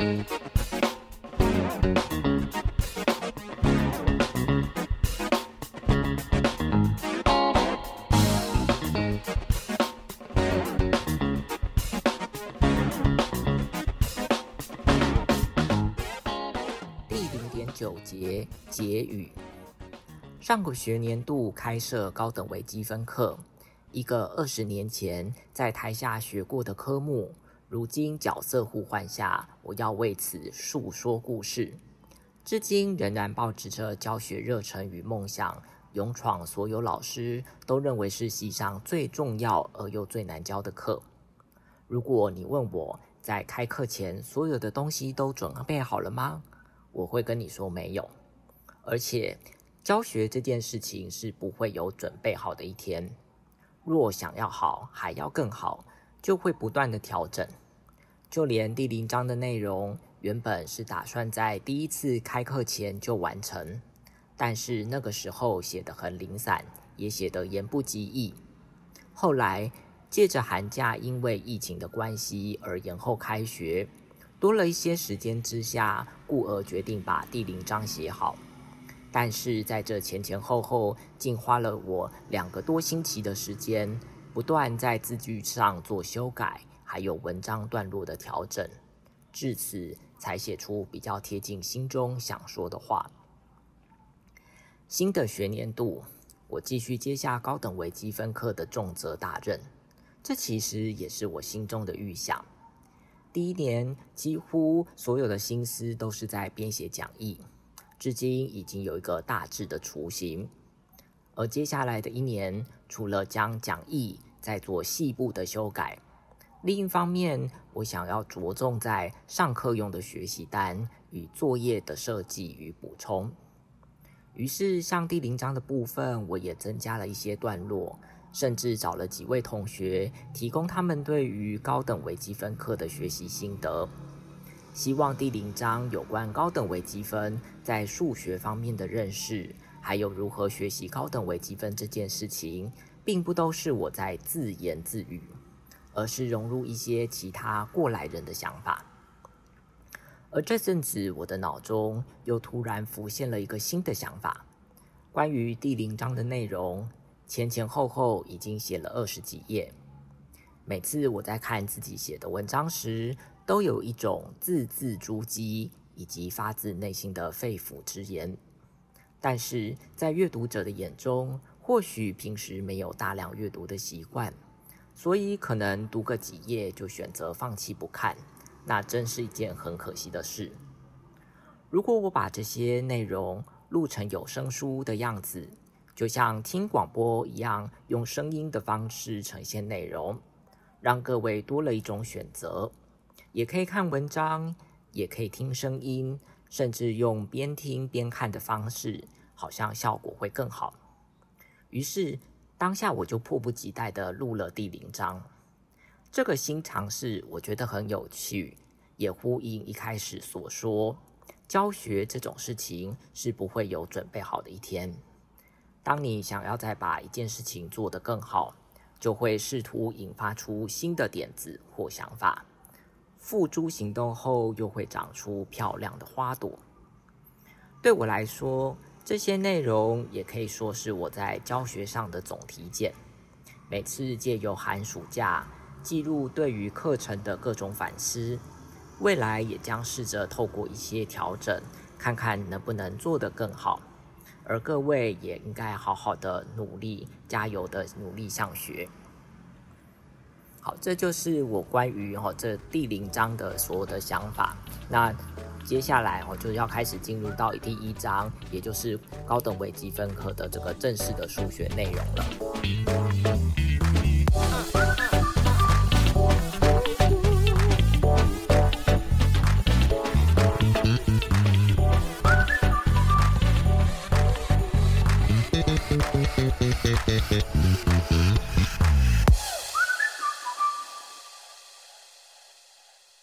第零点九节结语。上个学年度开设高等微积分课，一个二十年前在台下学过的科目，如今角色互换下，我要为此述说故事。至今仍然保持着教学热忱与梦想，勇闯所有老师都认为是系上最重要而又最难教的课。如果你问我在开课前所有的东西都准备好了吗？我会跟你说没有，而且。教学这件事情是不会有准备好的一天。若想要好，还要更好，就会不断的调整。就连第零章的内容，原本是打算在第一次开课前就完成，但是那个时候写得很零散，也写得言不及义。后来借着寒假因为疫情的关系而延后开学，多了一些时间之下，故而决定把第零章写好。但是在这前前后后，竟花了我两个多星期的时间，不断在字句上做修改，还有文章段落的调整，至此才写出比较贴近心中想说的话。新的学年度，我继续接下高等微积分课的重责大任，这其实也是我心中的预想。第一年，几乎所有的心思都是在编写讲义。至今已经有一个大致的雏形，而接下来的一年，除了将讲义再做细部的修改，另一方面，我想要着重在上课用的学习单与作业的设计与补充。于是，像第零章的部分，我也增加了一些段落，甚至找了几位同学提供他们对于高等微积分课的学习心得。希望第零章有关高等微积分在数学方面的认识，还有如何学习高等微积分这件事情，并不都是我在自言自语，而是融入一些其他过来人的想法。而这阵子，我的脑中又突然浮现了一个新的想法，关于第零章的内容，前前后后已经写了二十几页。每次我在看自己写的文章时，都有一种字字珠玑以及发自内心的肺腑之言，但是在阅读者的眼中，或许平时没有大量阅读的习惯，所以可能读个几页就选择放弃不看，那真是一件很可惜的事。如果我把这些内容录成有声书的样子，就像听广播一样，用声音的方式呈现内容，让各位多了一种选择。也可以看文章，也可以听声音，甚至用边听边看的方式，好像效果会更好。于是当下我就迫不及待的录了第零章。这个新尝试我觉得很有趣，也呼应一开始所说，教学这种事情是不会有准备好的一天。当你想要再把一件事情做得更好，就会试图引发出新的点子或想法。付诸行动后，又会长出漂亮的花朵。对我来说，这些内容也可以说是我在教学上的总体检。每次借由寒暑假记录对于课程的各种反思，未来也将试着透过一些调整，看看能不能做得更好。而各位也应该好好的努力，加油的努力上学。好，这就是我关于哦这第零章的所有的想法，那接下来哦就要开始进入到第一章，也就是高等微积分课的这个正式的数学内容了。